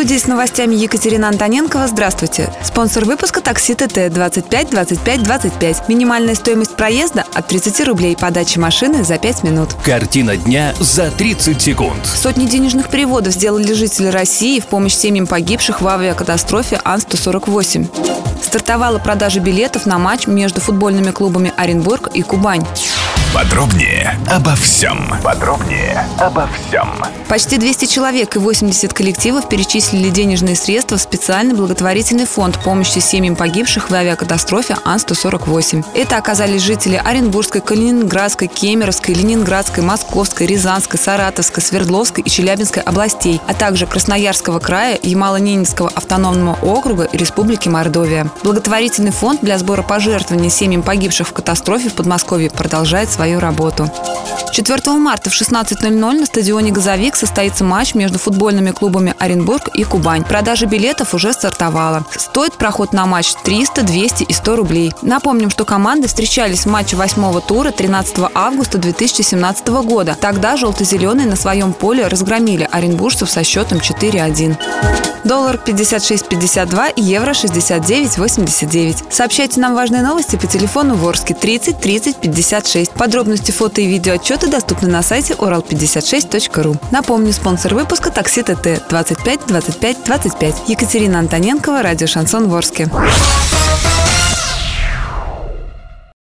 Студии с новостями Екатерина Антоненкова. Здравствуйте. Спонсор выпуска такси ТТ 25 25 25. Минимальная стоимость проезда от 30 рублей. Подачи машины за 5 минут. Картина дня за 30 секунд. Сотни денежных переводов сделали жители России в помощь семьям погибших в авиакатастрофе Ан-148. Стартовала продажа билетов на матч между футбольными клубами Оренбург и Кубань. Подробнее обо всем. Подробнее обо всем. Почти 200 человек и 80 коллективов перечислили денежные средства в специальный благотворительный фонд помощи семьям погибших в авиакатастрофе Ан-148. Это оказались жители Оренбургской, Калининградской, Кемеровской, Ленинградской, Московской, Рязанской, Саратовской, Свердловской и Челябинской областей, а также Красноярского края, Ямало-Ненецкого автономного округа и Республики Мордовия. Благотворительный фонд для сбора пожертвований семьям погибших в катастрофе в Подмосковье продолжает свою работу. 4 марта в 16.00 на стадионе «Газовик» состоится матч между футбольными клубами Оренбург и Кубань. Продажа билетов уже стартовала. Стоит проход на матч 300, 200 и 100 рублей. Напомним, что команды встречались в матче 8 тура 13 августа 2017 года. Тогда желто-зеленые на своем поле разгромили оренбуржцев со счетом 4-1. Доллар 56.52, евро 69.89. Сообщайте нам важные новости по телефону Ворске 30 30 56. Подробности фото и видеоотчеты доступны на сайте урал56.ру. Напомню, спонсор выпуска такси ТТ 25 25 25. Екатерина Антоненкова, радио Шансон Ворске.